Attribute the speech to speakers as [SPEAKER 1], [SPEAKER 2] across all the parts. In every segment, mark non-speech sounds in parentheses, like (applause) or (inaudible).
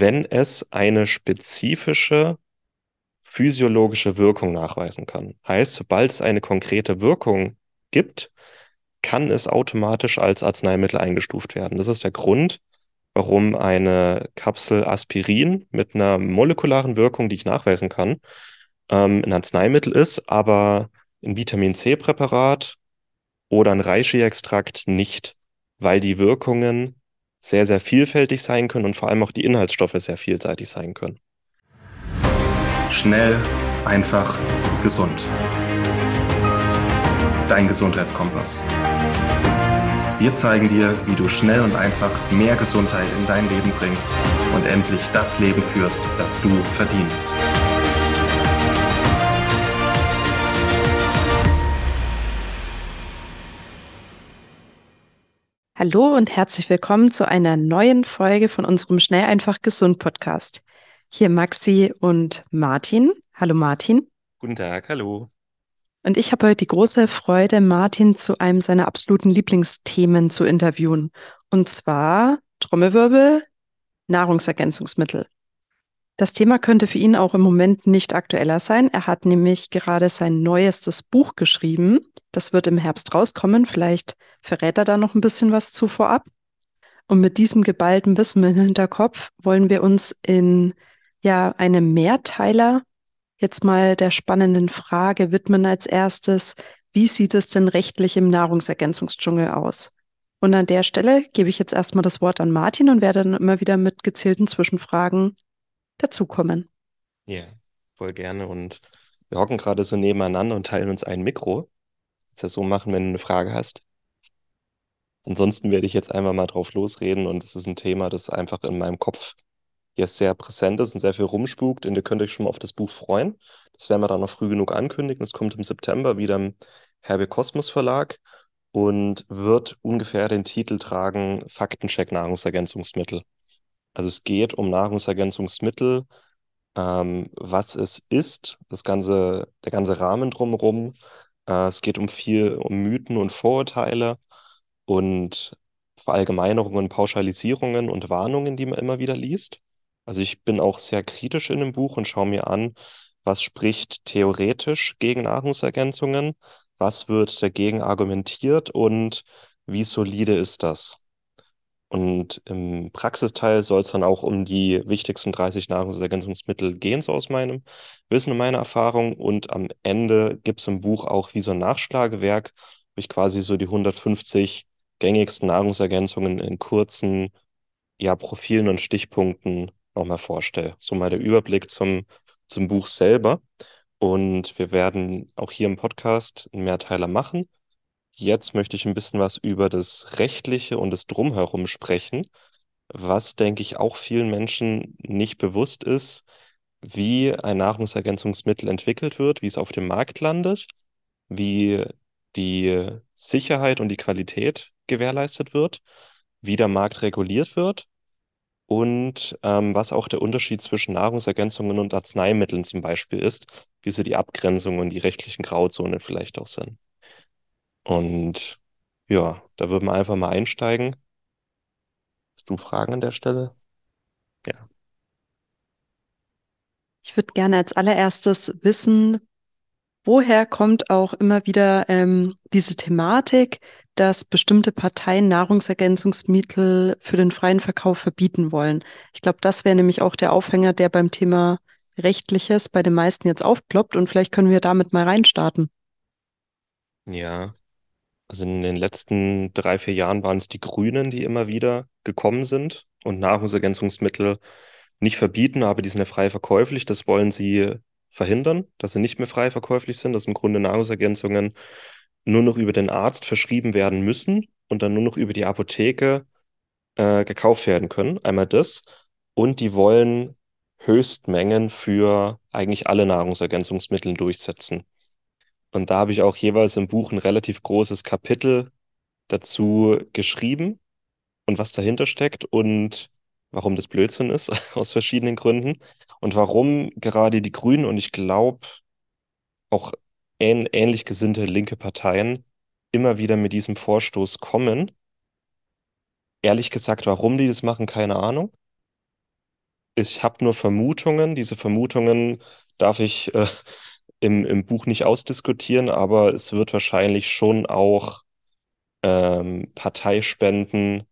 [SPEAKER 1] wenn es eine spezifische physiologische Wirkung nachweisen kann. Heißt, sobald es eine konkrete Wirkung gibt, kann es automatisch als Arzneimittel eingestuft werden. Das ist der Grund, warum eine Kapsel Aspirin mit einer molekularen Wirkung, die ich nachweisen kann, ähm, ein Arzneimittel ist, aber ein Vitamin C-Präparat oder ein Reishi-Extrakt nicht, weil die Wirkungen sehr, sehr vielfältig sein können und vor allem auch die Inhaltsstoffe sehr vielseitig sein können.
[SPEAKER 2] Schnell, einfach, gesund. Dein Gesundheitskompass. Wir zeigen dir, wie du schnell und einfach mehr Gesundheit in dein Leben bringst und endlich das Leben führst, das du verdienst.
[SPEAKER 3] Hallo und herzlich willkommen zu einer neuen Folge von unserem Schnell einfach gesund Podcast. Hier Maxi und Martin. Hallo Martin.
[SPEAKER 1] Guten Tag, hallo.
[SPEAKER 3] Und ich habe heute die große Freude, Martin zu einem seiner absoluten Lieblingsthemen zu interviewen. Und zwar Trommelwirbel, Nahrungsergänzungsmittel. Das Thema könnte für ihn auch im Moment nicht aktueller sein. Er hat nämlich gerade sein neuestes Buch geschrieben. Das wird im Herbst rauskommen. Vielleicht verrät er da noch ein bisschen was zu vorab. Und mit diesem geballten Wissen im Hinterkopf wollen wir uns in ja einem Mehrteiler jetzt mal der spannenden Frage widmen als erstes, wie sieht es denn rechtlich im Nahrungsergänzungsdschungel aus? Und an der Stelle gebe ich jetzt erstmal das Wort an Martin und werde dann immer wieder mit gezielten Zwischenfragen dazukommen.
[SPEAKER 1] Ja, voll gerne. Und wir hocken gerade so nebeneinander und teilen uns ein Mikro. Das ja so machen, wenn du eine Frage hast. Ansonsten werde ich jetzt einfach mal drauf losreden und es ist ein Thema, das einfach in meinem Kopf jetzt sehr präsent ist und sehr viel rumspukt und ihr könnt euch schon mal auf das Buch freuen. Das werden wir dann noch früh genug ankündigen. Es kommt im September wieder im Herbe Kosmos Verlag und wird ungefähr den Titel tragen Faktencheck Nahrungsergänzungsmittel. Also es geht um Nahrungsergänzungsmittel, ähm, was es ist, das ganze, der ganze Rahmen drumherum. Äh, es geht um viel, um Mythen und Vorurteile und Verallgemeinerungen und Pauschalisierungen und Warnungen, die man immer wieder liest. Also ich bin auch sehr kritisch in dem Buch und schaue mir an, was spricht theoretisch gegen Nahrungsergänzungen, was wird dagegen argumentiert und wie solide ist das? Und im Praxisteil soll es dann auch um die wichtigsten 30 Nahrungsergänzungsmittel gehen, so aus meinem Wissen und meiner Erfahrung. Und am Ende gibt es im Buch auch wie so ein Nachschlagewerk, wo ich quasi so die 150 gängigsten Nahrungsergänzungen in kurzen ja, Profilen und Stichpunkten nochmal vorstelle. So mal der Überblick zum, zum Buch selber. Und wir werden auch hier im Podcast einen Mehrteiler machen. Jetzt möchte ich ein bisschen was über das Rechtliche und das Drumherum sprechen, was, denke ich, auch vielen Menschen nicht bewusst ist, wie ein Nahrungsergänzungsmittel entwickelt wird, wie es auf dem Markt landet, wie die Sicherheit und die Qualität gewährleistet wird, wie der Markt reguliert wird und ähm, was auch der Unterschied zwischen Nahrungsergänzungen und Arzneimitteln zum Beispiel ist, wie so die Abgrenzungen und die rechtlichen Grauzonen vielleicht auch sind. Und ja, da würden wir einfach mal einsteigen. Hast du Fragen an der Stelle? Ja.
[SPEAKER 3] Ich würde gerne als allererstes wissen, woher kommt auch immer wieder ähm, diese Thematik, dass bestimmte Parteien Nahrungsergänzungsmittel für den freien Verkauf verbieten wollen. Ich glaube, das wäre nämlich auch der Aufhänger, der beim Thema Rechtliches bei den meisten jetzt aufploppt und vielleicht können wir damit mal reinstarten.
[SPEAKER 1] Ja, also in den letzten drei, vier Jahren waren es die Grünen, die immer wieder gekommen sind und Nahrungsergänzungsmittel nicht verbieten, aber die sind ja frei verkäuflich. Das wollen sie verhindern, dass sie nicht mehr frei verkäuflich sind, dass im Grunde Nahrungsergänzungen nur noch über den Arzt verschrieben werden müssen und dann nur noch über die Apotheke äh, gekauft werden können. Einmal das. Und die wollen Höchstmengen für eigentlich alle Nahrungsergänzungsmittel durchsetzen. Und da habe ich auch jeweils im Buch ein relativ großes Kapitel dazu geschrieben und was dahinter steckt und warum das Blödsinn ist, (laughs) aus verschiedenen Gründen. Und warum gerade die Grünen und ich glaube auch ähn ähnlich gesinnte linke Parteien immer wieder mit diesem Vorstoß kommen. Ehrlich gesagt, warum die das machen, keine Ahnung. Ich habe nur Vermutungen. Diese Vermutungen darf ich äh, im, im Buch nicht ausdiskutieren, aber es wird wahrscheinlich schon auch ähm, Parteispenden,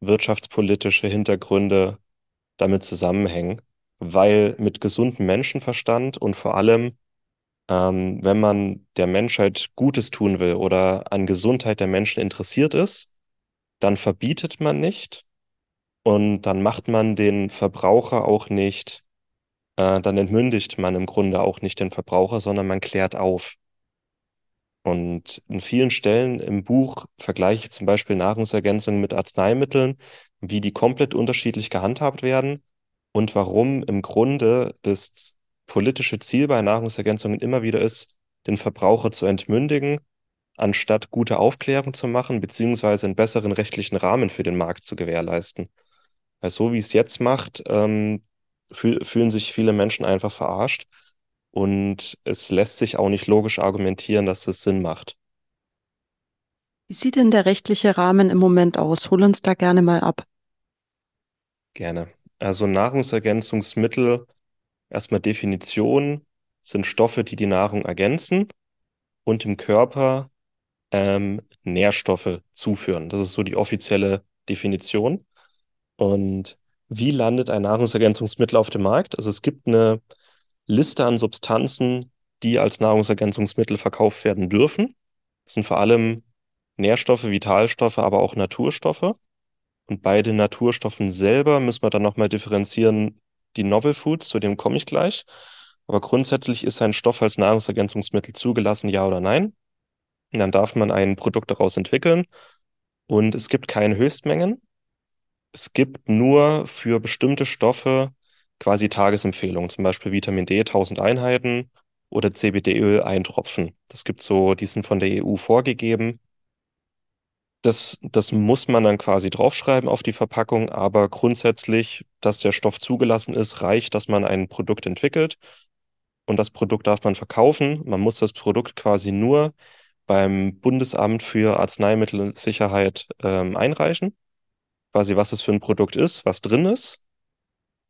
[SPEAKER 1] wirtschaftspolitische Hintergründe damit zusammenhängen, weil mit gesundem Menschenverstand und vor allem, ähm, wenn man der Menschheit Gutes tun will oder an Gesundheit der Menschen interessiert ist, dann verbietet man nicht und dann macht man den Verbraucher auch nicht, äh, dann entmündigt man im Grunde auch nicht den Verbraucher, sondern man klärt auf. Und in vielen Stellen im Buch vergleiche ich zum Beispiel Nahrungsergänzungen mit Arzneimitteln, wie die komplett unterschiedlich gehandhabt werden und warum im Grunde das politische Ziel bei Nahrungsergänzungen immer wieder ist, den Verbraucher zu entmündigen, anstatt gute Aufklärung zu machen, beziehungsweise einen besseren rechtlichen Rahmen für den Markt zu gewährleisten. Weil so wie es jetzt macht, ähm, fühl fühlen sich viele Menschen einfach verarscht und es lässt sich auch nicht logisch argumentieren, dass das Sinn macht.
[SPEAKER 3] Wie sieht denn der rechtliche Rahmen im Moment aus? Hol uns da gerne mal ab.
[SPEAKER 1] Gerne. Also Nahrungsergänzungsmittel, erstmal Definition, sind Stoffe, die die Nahrung ergänzen und dem Körper ähm, Nährstoffe zuführen. Das ist so die offizielle Definition. Und wie landet ein Nahrungsergänzungsmittel auf dem Markt? Also es gibt eine Liste an Substanzen, die als Nahrungsergänzungsmittel verkauft werden dürfen. Das sind vor allem Nährstoffe, Vitalstoffe, aber auch Naturstoffe. Und bei den Naturstoffen selber müssen wir dann nochmal differenzieren, die Novel Foods, zu dem komme ich gleich. Aber grundsätzlich ist ein Stoff als Nahrungsergänzungsmittel zugelassen, ja oder nein. Und dann darf man ein Produkt daraus entwickeln. Und es gibt keine Höchstmengen. Es gibt nur für bestimmte Stoffe quasi Tagesempfehlungen, zum Beispiel Vitamin D 1000 Einheiten oder CBD-Öl ein Tropfen. Das gibt so, die sind von der EU vorgegeben. Das, das muss man dann quasi draufschreiben auf die Verpackung, aber grundsätzlich, dass der Stoff zugelassen ist, reicht, dass man ein Produkt entwickelt und das Produkt darf man verkaufen. Man muss das Produkt quasi nur beim Bundesamt für Arzneimittelsicherheit ähm, einreichen, quasi was es für ein Produkt ist, was drin ist.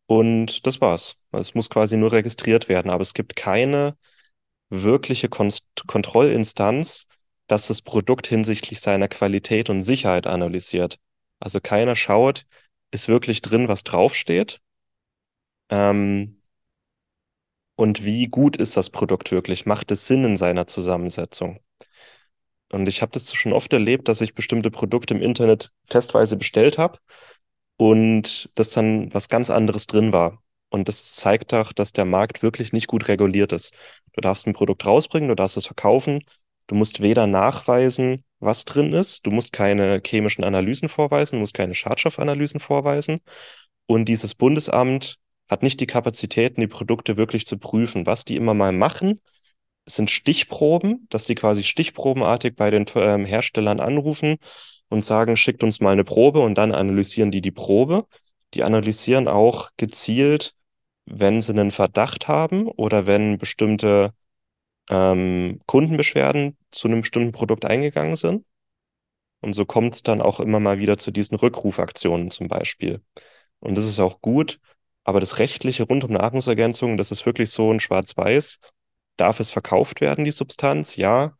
[SPEAKER 1] Und das war's. Es muss quasi nur registriert werden, aber es gibt keine wirkliche Konst Kontrollinstanz, dass das Produkt hinsichtlich seiner Qualität und Sicherheit analysiert. Also keiner schaut, ist wirklich drin, was draufsteht? Ähm, und wie gut ist das Produkt wirklich? Macht es Sinn in seiner Zusammensetzung? Und ich habe das schon oft erlebt, dass ich bestimmte Produkte im Internet testweise bestellt habe und dass dann was ganz anderes drin war. Und das zeigt auch, dass der Markt wirklich nicht gut reguliert ist. Du darfst ein Produkt rausbringen, du darfst es verkaufen. Du musst weder nachweisen, was drin ist, du musst keine chemischen Analysen vorweisen, du musst keine Schadstoffanalysen vorweisen. Und dieses Bundesamt hat nicht die Kapazitäten, die Produkte wirklich zu prüfen. Was die immer mal machen, sind Stichproben, dass die quasi stichprobenartig bei den ähm, Herstellern anrufen und sagen, schickt uns mal eine Probe und dann analysieren die die Probe. Die analysieren auch gezielt, wenn sie einen Verdacht haben oder wenn bestimmte ähm, Kundenbeschwerden zu einem bestimmten Produkt eingegangen sind. Und so kommt es dann auch immer mal wieder zu diesen Rückrufaktionen zum Beispiel. Und das ist auch gut. Aber das Rechtliche rund um Nahrungsergänzungen, das ist wirklich so ein Schwarz-Weiß. Darf es verkauft werden, die Substanz? Ja.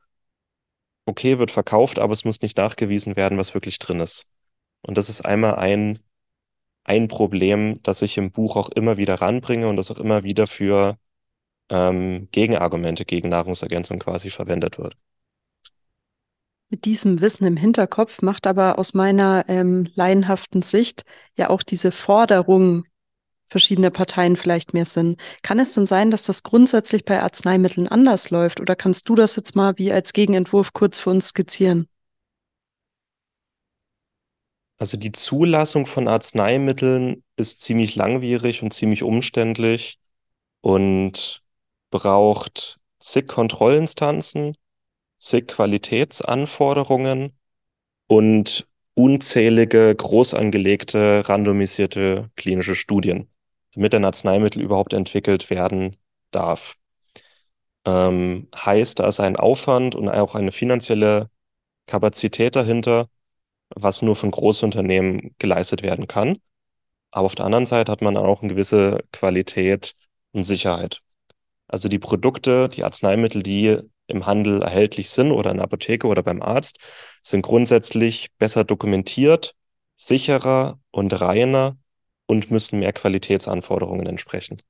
[SPEAKER 1] Okay, wird verkauft, aber es muss nicht nachgewiesen werden, was wirklich drin ist. Und das ist einmal ein, ein Problem, das ich im Buch auch immer wieder ranbringe und das auch immer wieder für ähm, Gegenargumente gegen Nahrungsergänzung quasi verwendet wird.
[SPEAKER 3] Mit diesem Wissen im Hinterkopf macht aber aus meiner ähm, laienhaften Sicht ja auch diese Forderung verschiedener Parteien vielleicht mehr Sinn. Kann es denn sein, dass das grundsätzlich bei Arzneimitteln anders läuft? Oder kannst du das jetzt mal wie als Gegenentwurf kurz für uns skizzieren?
[SPEAKER 1] Also die Zulassung von Arzneimitteln ist ziemlich langwierig und ziemlich umständlich und braucht zig Kontrollinstanzen, zig Qualitätsanforderungen und unzählige groß angelegte randomisierte klinische Studien, damit ein Arzneimittel überhaupt entwickelt werden darf. Ähm, heißt, da ist ein Aufwand und auch eine finanzielle Kapazität dahinter, was nur von Großunternehmen geleistet werden kann. Aber auf der anderen Seite hat man auch eine gewisse Qualität und Sicherheit. Also die Produkte, die Arzneimittel, die im Handel erhältlich sind oder in der Apotheke oder beim Arzt, sind grundsätzlich besser dokumentiert, sicherer und reiner und müssen mehr Qualitätsanforderungen entsprechen.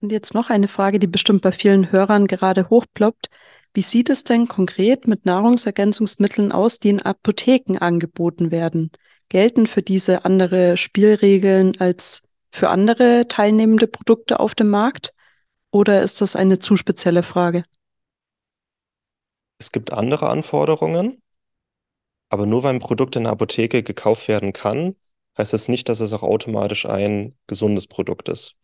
[SPEAKER 3] Und jetzt noch eine Frage, die bestimmt bei vielen Hörern gerade hochploppt. Wie sieht es denn konkret mit Nahrungsergänzungsmitteln aus, die in Apotheken angeboten werden? Gelten für diese andere Spielregeln als für andere teilnehmende Produkte auf dem Markt? Oder ist das eine zu spezielle Frage?
[SPEAKER 1] Es gibt andere Anforderungen, aber nur weil ein Produkt in der Apotheke gekauft werden kann, heißt das nicht, dass es auch automatisch ein gesundes Produkt ist.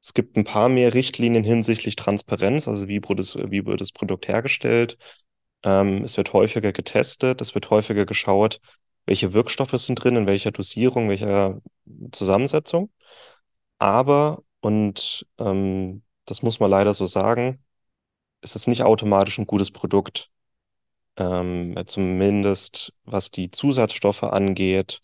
[SPEAKER 1] Es gibt ein paar mehr Richtlinien hinsichtlich Transparenz, also wie wie wird das Produkt hergestellt. Ähm, es wird häufiger getestet, es wird häufiger geschaut, welche Wirkstoffe sind drin, in welcher Dosierung, welcher Zusammensetzung. Aber, und ähm, das muss man leider so sagen, es ist nicht automatisch ein gutes Produkt. Ähm, zumindest was die Zusatzstoffe angeht,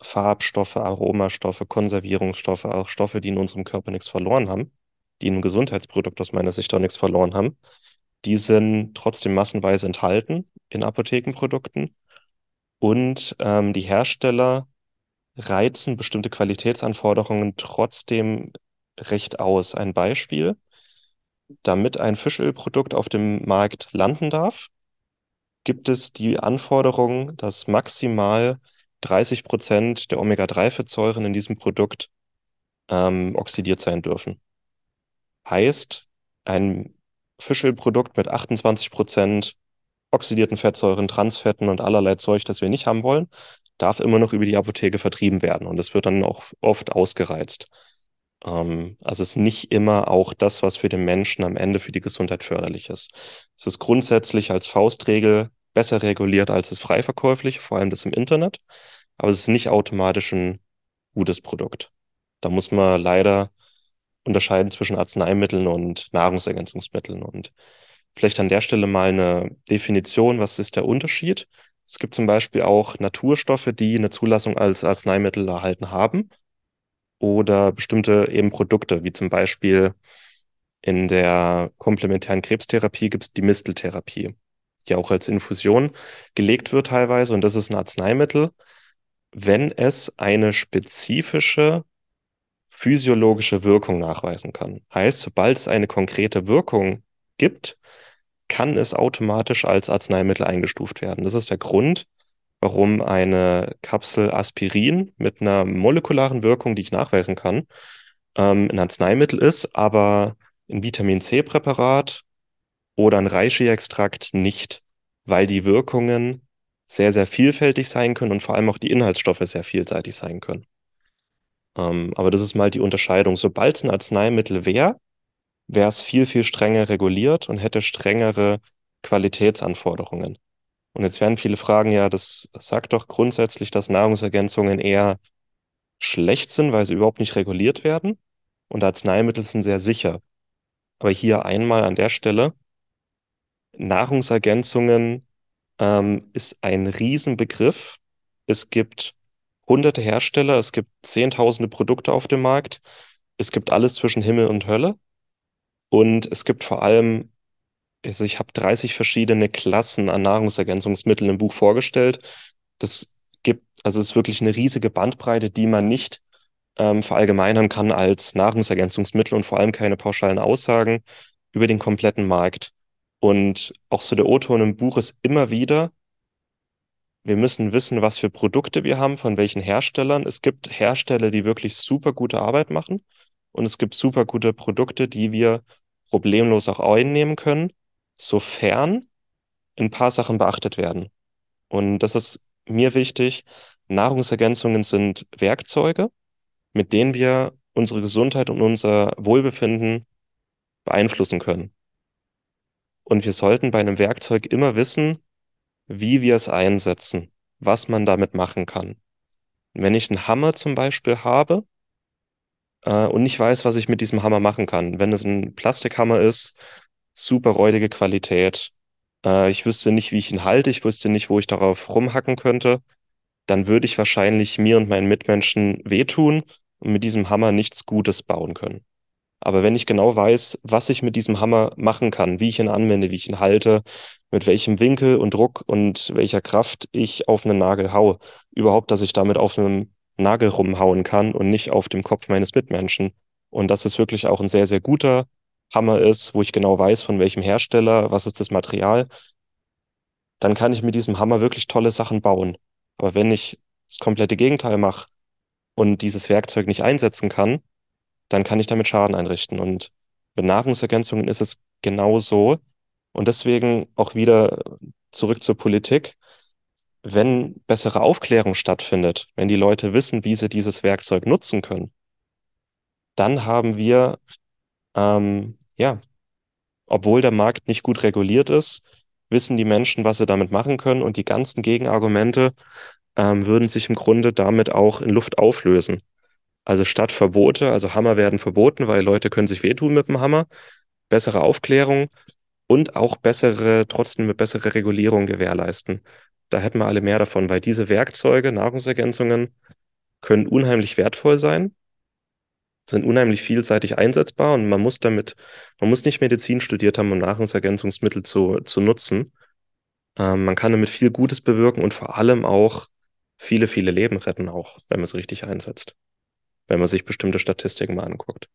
[SPEAKER 1] Farbstoffe, Aromastoffe, Konservierungsstoffe, auch Stoffe, die in unserem Körper nichts verloren haben, die in einem Gesundheitsprodukt aus meiner Sicht auch nichts verloren haben, die sind trotzdem massenweise enthalten in Apothekenprodukten. Und ähm, die Hersteller reizen bestimmte Qualitätsanforderungen trotzdem recht aus. Ein Beispiel, damit ein Fischölprodukt auf dem Markt landen darf, gibt es die Anforderung, dass maximal 30 Prozent der Omega-3-Fettsäuren in diesem Produkt ähm, oxidiert sein dürfen. Heißt, ein Fischölprodukt mit 28 Prozent oxidierten Fettsäuren, Transfetten und allerlei Zeug, das wir nicht haben wollen, darf immer noch über die Apotheke vertrieben werden. Und das wird dann auch oft ausgereizt. Ähm, also es ist nicht immer auch das, was für den Menschen am Ende für die Gesundheit förderlich ist. Es ist grundsätzlich als Faustregel besser reguliert als das Freiverkäufliche, vor allem das im Internet. Aber es ist nicht automatisch ein gutes Produkt. Da muss man leider unterscheiden zwischen Arzneimitteln und Nahrungsergänzungsmitteln. Und vielleicht an der Stelle mal eine Definition, was ist der Unterschied? Es gibt zum Beispiel auch Naturstoffe, die eine Zulassung als Arzneimittel erhalten haben oder bestimmte eben Produkte, wie zum Beispiel in der komplementären Krebstherapie gibt es die Misteltherapie, die auch als Infusion gelegt wird teilweise und das ist ein Arzneimittel, wenn es eine spezifische physiologische Wirkung nachweisen kann. Heißt, sobald es eine konkrete Wirkung gibt, kann es automatisch als Arzneimittel eingestuft werden. Das ist der Grund, warum eine Kapsel Aspirin mit einer molekularen Wirkung, die ich nachweisen kann, ähm, ein Arzneimittel ist, aber ein Vitamin C-Präparat oder ein Reishi-Extrakt nicht, weil die Wirkungen sehr, sehr vielfältig sein können und vor allem auch die Inhaltsstoffe sehr vielseitig sein können. Ähm, aber das ist mal die Unterscheidung. Sobald es ein Arzneimittel wäre, wäre es viel, viel strenger reguliert und hätte strengere Qualitätsanforderungen. Und jetzt werden viele fragen, ja, das sagt doch grundsätzlich, dass Nahrungsergänzungen eher schlecht sind, weil sie überhaupt nicht reguliert werden. Und Arzneimittel sind sehr sicher. Aber hier einmal an der Stelle, Nahrungsergänzungen ähm, ist ein Riesenbegriff. Es gibt hunderte Hersteller, es gibt zehntausende Produkte auf dem Markt. Es gibt alles zwischen Himmel und Hölle. Und es gibt vor allem, also ich habe 30 verschiedene Klassen an Nahrungsergänzungsmitteln im Buch vorgestellt. Das gibt, also es ist wirklich eine riesige Bandbreite, die man nicht ähm, verallgemeinern kann als Nahrungsergänzungsmittel und vor allem keine pauschalen Aussagen über den kompletten Markt. Und auch so der O-Ton im Buch ist immer wieder, wir müssen wissen, was für Produkte wir haben, von welchen Herstellern. Es gibt Hersteller, die wirklich super gute Arbeit machen und es gibt super gute Produkte, die wir problemlos auch einnehmen können, sofern ein paar Sachen beachtet werden. Und das ist mir wichtig. Nahrungsergänzungen sind Werkzeuge, mit denen wir unsere Gesundheit und unser Wohlbefinden beeinflussen können. Und wir sollten bei einem Werkzeug immer wissen, wie wir es einsetzen, was man damit machen kann. Wenn ich einen Hammer zum Beispiel habe äh, und nicht weiß, was ich mit diesem Hammer machen kann, wenn es ein Plastikhammer ist, super räudige Qualität, äh, ich wüsste nicht, wie ich ihn halte, ich wüsste nicht, wo ich darauf rumhacken könnte, dann würde ich wahrscheinlich mir und meinen Mitmenschen wehtun und mit diesem Hammer nichts Gutes bauen können. Aber wenn ich genau weiß, was ich mit diesem Hammer machen kann, wie ich ihn anwende, wie ich ihn halte, mit welchem Winkel und Druck und welcher Kraft ich auf einen Nagel haue, überhaupt, dass ich damit auf einem Nagel rumhauen kann und nicht auf dem Kopf meines Mitmenschen. Und dass es wirklich auch ein sehr, sehr guter Hammer ist, wo ich genau weiß, von welchem Hersteller, was ist das Material, dann kann ich mit diesem Hammer wirklich tolle Sachen bauen. Aber wenn ich das komplette Gegenteil mache und dieses Werkzeug nicht einsetzen kann, dann kann ich damit Schaden einrichten. Und mit Nahrungsergänzungen ist es genau so. Und deswegen auch wieder zurück zur Politik. Wenn bessere Aufklärung stattfindet, wenn die Leute wissen, wie sie dieses Werkzeug nutzen können, dann haben wir, ähm, ja, obwohl der Markt nicht gut reguliert ist, wissen die Menschen, was sie damit machen können und die ganzen Gegenargumente ähm, würden sich im Grunde damit auch in Luft auflösen. Also statt Verbote, also Hammer werden verboten, weil Leute können sich wehtun mit dem Hammer, bessere Aufklärung und auch bessere, trotzdem eine bessere Regulierung gewährleisten. Da hätten wir alle mehr davon, weil diese Werkzeuge, Nahrungsergänzungen, können unheimlich wertvoll sein, sind unheimlich vielseitig einsetzbar und man muss damit, man muss nicht Medizin studiert haben, um Nahrungsergänzungsmittel zu, zu nutzen. Ähm, man kann damit viel Gutes bewirken und vor allem auch viele, viele Leben retten, auch wenn man es richtig einsetzt. Wenn man sich bestimmte Statistiken mal anguckt.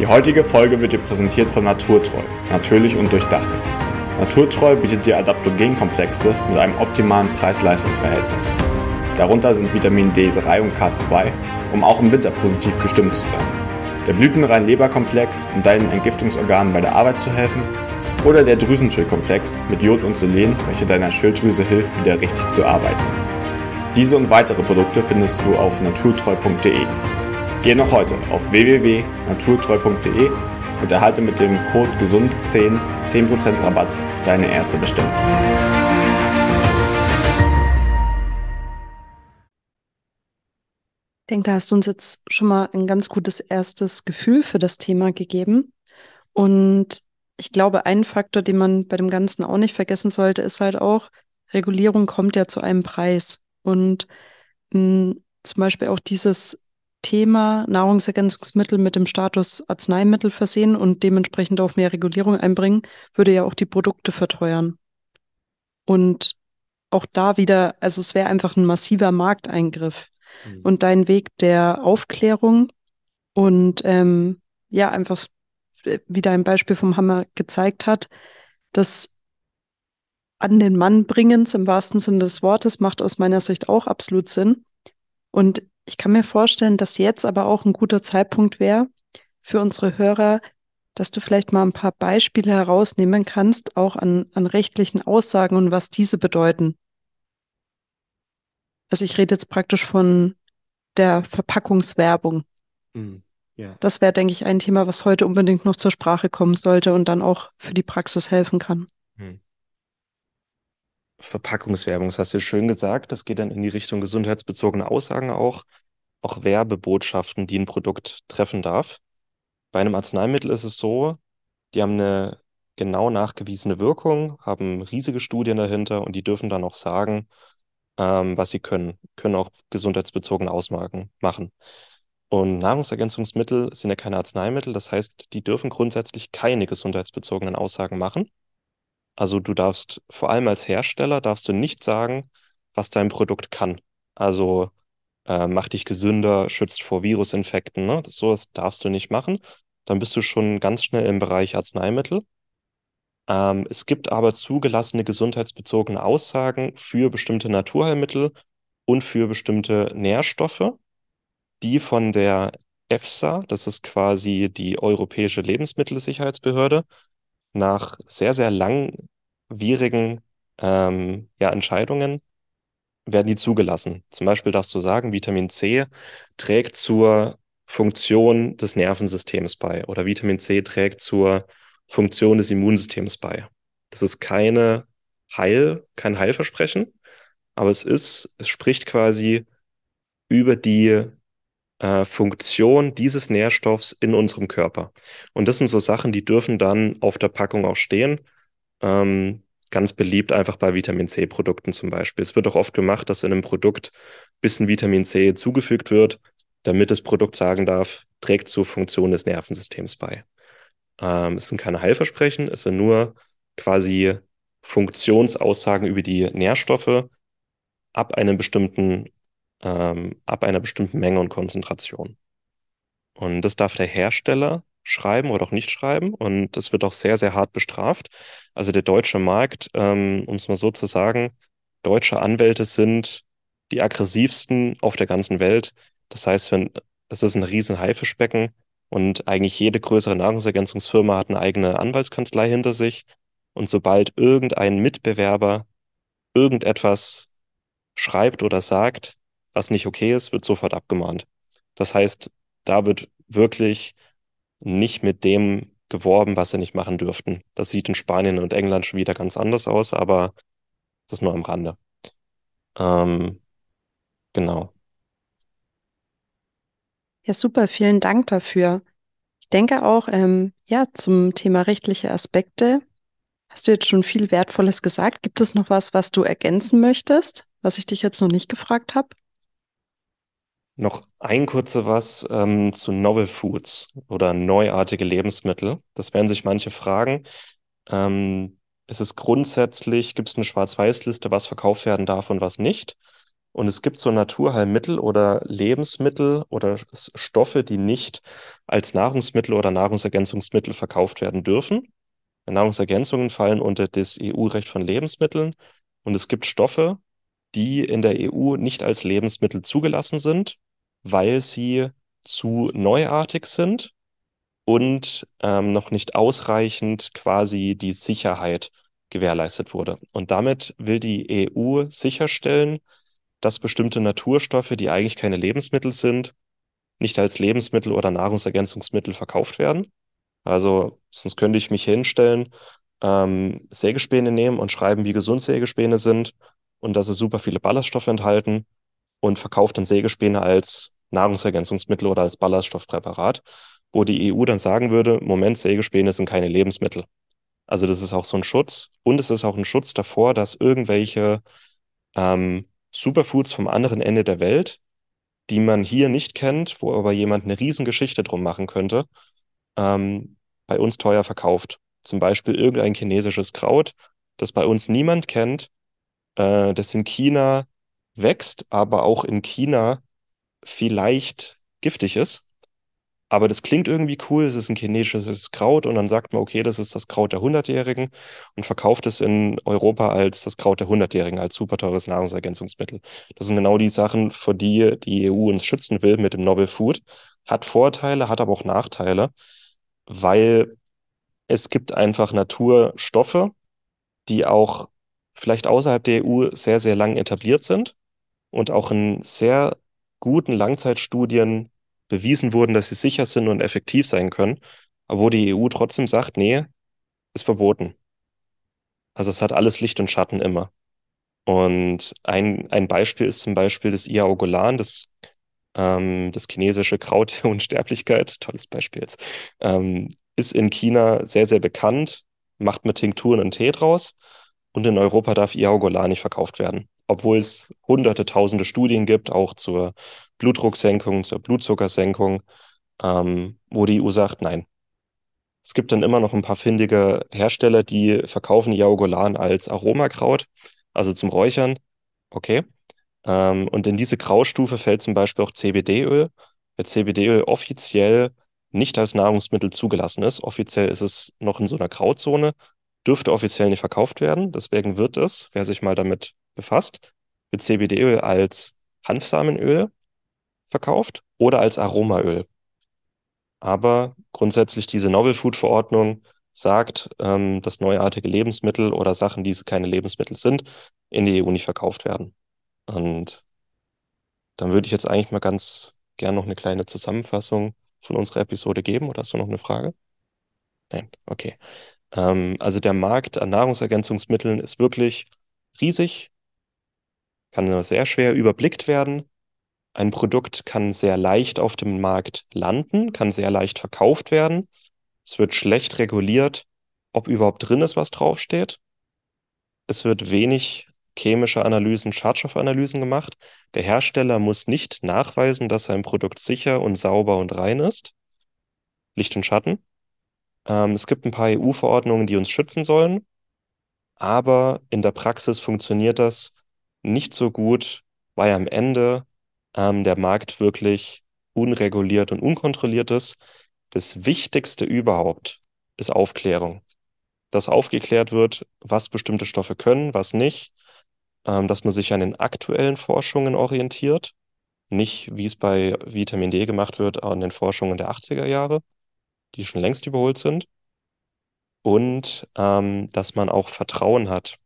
[SPEAKER 4] Die heutige Folge wird dir präsentiert von Naturtreu, natürlich und durchdacht. Naturtreu bietet dir Adaptogenkomplexe mit einem optimalen Preis-Leistungs-Verhältnis. Darunter sind Vitamin D3 und K2, um auch im Winter positiv gestimmt zu sein. Der blütenrein Leberkomplex, um deinen Entgiftungsorganen bei der Arbeit zu helfen. Oder der Drüsenschildkomplex mit Jod und Selen, welche deiner Schilddrüse hilft, wieder richtig zu arbeiten. Diese und weitere Produkte findest du auf naturtreu.de. Geh noch heute auf www.naturtreu.de und erhalte mit dem Code GESUND10 10% Rabatt für deine erste Bestellung.
[SPEAKER 3] Ich denke, da hast du uns jetzt schon mal ein ganz gutes erstes Gefühl für das Thema gegeben. Und ich glaube, ein Faktor, den man bei dem Ganzen auch nicht vergessen sollte, ist halt auch, Regulierung kommt ja zu einem Preis. Und mh, zum Beispiel auch dieses Thema Nahrungsergänzungsmittel mit dem Status Arzneimittel versehen und dementsprechend auch mehr Regulierung einbringen, würde ja auch die Produkte verteuern. Und auch da wieder, also es wäre einfach ein massiver Markteingriff. Mhm. Und dein Weg der Aufklärung und ähm, ja, einfach wie dein Beispiel vom Hammer gezeigt hat, das an den Mann bringens im wahrsten Sinne des Wortes macht aus meiner Sicht auch absolut Sinn. Und ich kann mir vorstellen, dass jetzt aber auch ein guter Zeitpunkt wäre für unsere Hörer, dass du vielleicht mal ein paar Beispiele herausnehmen kannst, auch an, an rechtlichen Aussagen und was diese bedeuten. Also ich rede jetzt praktisch von der Verpackungswerbung. Mhm. Ja. Das wäre, denke ich, ein Thema, was heute unbedingt noch zur Sprache kommen sollte und dann auch für die Praxis helfen kann. Mhm.
[SPEAKER 1] Verpackungswerbung, das hast du schön gesagt. Das geht dann in die Richtung gesundheitsbezogene Aussagen auch, auch Werbebotschaften, die ein Produkt treffen darf. Bei einem Arzneimittel ist es so, die haben eine genau nachgewiesene Wirkung, haben riesige Studien dahinter und die dürfen dann auch sagen, ähm, was sie können, können auch gesundheitsbezogene Ausmarken machen. Und Nahrungsergänzungsmittel sind ja keine Arzneimittel, das heißt, die dürfen grundsätzlich keine gesundheitsbezogenen Aussagen machen. Also du darfst vor allem als Hersteller darfst du nicht sagen, was dein Produkt kann. Also äh, macht dich gesünder, schützt vor Virusinfekten, ne? Das, sowas darfst du nicht machen. Dann bist du schon ganz schnell im Bereich Arzneimittel. Ähm, es gibt aber zugelassene gesundheitsbezogene Aussagen für bestimmte Naturheilmittel und für bestimmte Nährstoffe, die von der EFSA, das ist quasi die Europäische Lebensmittelsicherheitsbehörde, nach sehr, sehr langwierigen ähm, ja, Entscheidungen werden die zugelassen. Zum Beispiel darfst du sagen, Vitamin C trägt zur Funktion des Nervensystems bei oder Vitamin C trägt zur Funktion des Immunsystems bei. Das ist keine Heil, kein Heilversprechen, aber es ist, es spricht quasi über die äh, Funktion dieses Nährstoffs in unserem Körper. Und das sind so Sachen, die dürfen dann auf der Packung auch stehen. Ähm, ganz beliebt einfach bei Vitamin C-Produkten zum Beispiel. Es wird auch oft gemacht, dass in einem Produkt ein bisschen Vitamin C zugefügt wird, damit das Produkt sagen darf, trägt zur Funktion des Nervensystems bei. Ähm, es sind keine Heilversprechen, es sind nur quasi Funktionsaussagen über die Nährstoffe ab einem bestimmten, ähm, ab einer bestimmten Menge und Konzentration. Und das darf der Hersteller schreiben oder auch nicht schreiben. Und das wird auch sehr, sehr hart bestraft. Also der deutsche Markt, ähm, um es mal so zu sagen, deutsche Anwälte sind die aggressivsten auf der ganzen Welt. Das heißt, wenn es ist ein riesen Haifischbecken und eigentlich jede größere Nahrungsergänzungsfirma hat eine eigene Anwaltskanzlei hinter sich. Und sobald irgendein Mitbewerber irgendetwas schreibt oder sagt, was nicht okay ist, wird sofort abgemahnt. Das heißt, da wird wirklich nicht mit dem geworben, was sie nicht machen dürften. Das sieht in Spanien und England schon wieder ganz anders aus, aber das ist nur am Rande. Ähm, genau.
[SPEAKER 3] Ja, super, vielen Dank dafür. Ich denke auch, ähm, ja, zum Thema rechtliche Aspekte hast du jetzt schon viel Wertvolles gesagt. Gibt es noch was, was du ergänzen möchtest, was ich dich jetzt noch nicht gefragt habe?
[SPEAKER 1] Noch ein kurzer was ähm, zu Novel Foods oder neuartige Lebensmittel. Das werden sich manche fragen. Ähm, es ist grundsätzlich, gibt es eine Schwarz-Weiß-Liste, was verkauft werden darf und was nicht. Und es gibt so Naturheilmittel oder Lebensmittel oder Stoffe, die nicht als Nahrungsmittel oder Nahrungsergänzungsmittel verkauft werden dürfen. Nahrungsergänzungen fallen unter das EU-Recht von Lebensmitteln. Und es gibt Stoffe, die in der EU nicht als Lebensmittel zugelassen sind, weil sie zu neuartig sind und ähm, noch nicht ausreichend quasi die Sicherheit gewährleistet wurde. Und damit will die EU sicherstellen, dass bestimmte Naturstoffe, die eigentlich keine Lebensmittel sind, nicht als Lebensmittel oder Nahrungsergänzungsmittel verkauft werden. Also sonst könnte ich mich hinstellen, ähm, Sägespäne nehmen und schreiben, wie gesund Sägespäne sind und dass sie super viele Ballaststoffe enthalten und verkauft dann Sägespäne als Nahrungsergänzungsmittel oder als Ballaststoffpräparat, wo die EU dann sagen würde, Moment, Sägespäne sind keine Lebensmittel. Also das ist auch so ein Schutz und es ist auch ein Schutz davor, dass irgendwelche ähm, Superfoods vom anderen Ende der Welt, die man hier nicht kennt, wo aber jemand eine Riesengeschichte drum machen könnte, ähm, bei uns teuer verkauft. Zum Beispiel irgendein chinesisches Kraut, das bei uns niemand kennt, äh, das in China wächst, aber auch in China vielleicht giftig ist. Aber das klingt irgendwie cool, es ist ein chinesisches Kraut und dann sagt man, okay, das ist das Kraut der Hundertjährigen und verkauft es in Europa als das Kraut der Hundertjährigen, als super teures Nahrungsergänzungsmittel. Das sind genau die Sachen, vor die die EU uns schützen will mit dem Novel Food. Hat Vorteile, hat aber auch Nachteile, weil es gibt einfach Naturstoffe, die auch vielleicht außerhalb der EU sehr, sehr lang etabliert sind und auch in sehr guten Langzeitstudien bewiesen wurden, dass sie sicher sind und effektiv sein können, aber wo die EU trotzdem sagt, nee, ist verboten. Also es hat alles Licht und Schatten immer. Und ein, ein Beispiel ist zum Beispiel das Iaogolan, das, ähm, das chinesische Kraut der (laughs) Unsterblichkeit, tolles Beispiel jetzt, ähm, ist in China sehr, sehr bekannt, macht mit Tinkturen einen Tee draus und in Europa darf Iaogolan nicht verkauft werden obwohl es hunderte, tausende Studien gibt, auch zur Blutdrucksenkung, zur Blutzuckersenkung, ähm, wo die EU sagt, nein. Es gibt dann immer noch ein paar findige Hersteller, die verkaufen Jaogolan als Aromakraut, also zum Räuchern. Okay. Ähm, und in diese Graustufe fällt zum Beispiel auch CBD-Öl, weil CBD-Öl offiziell nicht als Nahrungsmittel zugelassen ist. Offiziell ist es noch in so einer Grauzone, dürfte offiziell nicht verkauft werden. Deswegen wird es, wer sich mal damit befasst, wird CBD-Öl als Hanfsamenöl verkauft oder als Aromaöl. Aber grundsätzlich diese Novel Food Verordnung sagt, ähm, dass neuartige Lebensmittel oder Sachen, die keine Lebensmittel sind, in die EU nicht verkauft werden. Und dann würde ich jetzt eigentlich mal ganz gern noch eine kleine Zusammenfassung von unserer Episode geben. Oder hast du noch eine Frage? Nein, okay. Ähm, also der Markt an Nahrungsergänzungsmitteln ist wirklich riesig kann sehr schwer überblickt werden. Ein Produkt kann sehr leicht auf dem Markt landen, kann sehr leicht verkauft werden. Es wird schlecht reguliert, ob überhaupt drin ist, was draufsteht. es wird wenig chemische Analysen, Schadstoffanalysen gemacht. Der Hersteller muss nicht nachweisen, dass sein Produkt sicher und sauber und rein ist. Licht und Schatten. Ähm, es gibt ein paar EU-Verordnungen, die uns schützen sollen, aber in der Praxis funktioniert das nicht so gut, weil am Ende ähm, der Markt wirklich unreguliert und unkontrolliert ist. Das Wichtigste überhaupt ist Aufklärung. Dass aufgeklärt wird, was bestimmte Stoffe können, was nicht, ähm, dass man sich an den aktuellen Forschungen orientiert, nicht wie es bei Vitamin D gemacht wird, an den Forschungen der 80er Jahre, die schon längst überholt sind. Und ähm, dass man auch Vertrauen hat.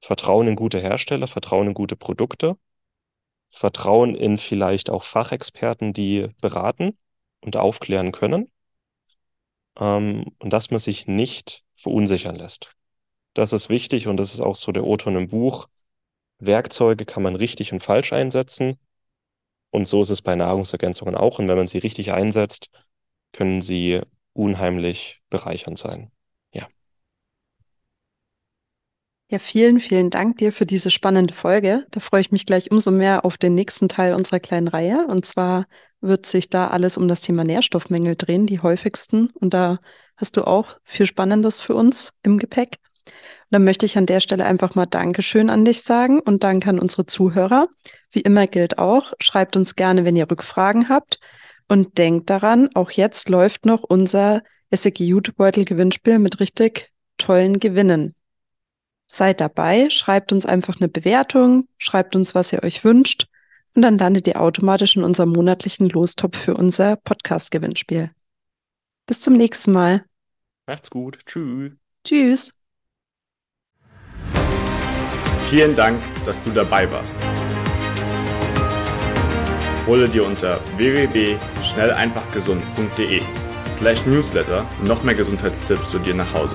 [SPEAKER 1] Vertrauen in gute Hersteller, Vertrauen in gute Produkte, Vertrauen in vielleicht auch Fachexperten, die beraten und aufklären können. Ähm, und dass man sich nicht verunsichern lässt. Das ist wichtig und das ist auch so der O-Ton im Buch. Werkzeuge kann man richtig und falsch einsetzen. Und so ist es bei Nahrungsergänzungen auch. Und wenn man sie richtig einsetzt, können sie unheimlich bereichernd sein. Ja.
[SPEAKER 3] Ja, vielen, vielen Dank dir für diese spannende Folge. Da freue ich mich gleich umso mehr auf den nächsten Teil unserer kleinen Reihe. Und zwar wird sich da alles um das Thema Nährstoffmängel drehen, die häufigsten. Und da hast du auch viel Spannendes für uns im Gepäck. Dann möchte ich an der Stelle einfach mal Dankeschön an dich sagen und danke an unsere Zuhörer. Wie immer gilt auch, schreibt uns gerne, wenn ihr Rückfragen habt. Und denkt daran, auch jetzt läuft noch unser SEG Jutebeutel Gewinnspiel mit richtig tollen Gewinnen. Seid dabei, schreibt uns einfach eine Bewertung, schreibt uns, was ihr euch wünscht und dann landet ihr automatisch in unserem monatlichen Lostopf für unser Podcast-Gewinnspiel. Bis zum nächsten Mal.
[SPEAKER 1] Macht's gut. Tschüss.
[SPEAKER 3] Tschüss.
[SPEAKER 4] Vielen Dank, dass du dabei warst. Hole dir unter www.schnelleinfachgesund.de slash newsletter noch mehr Gesundheitstipps zu dir nach Hause.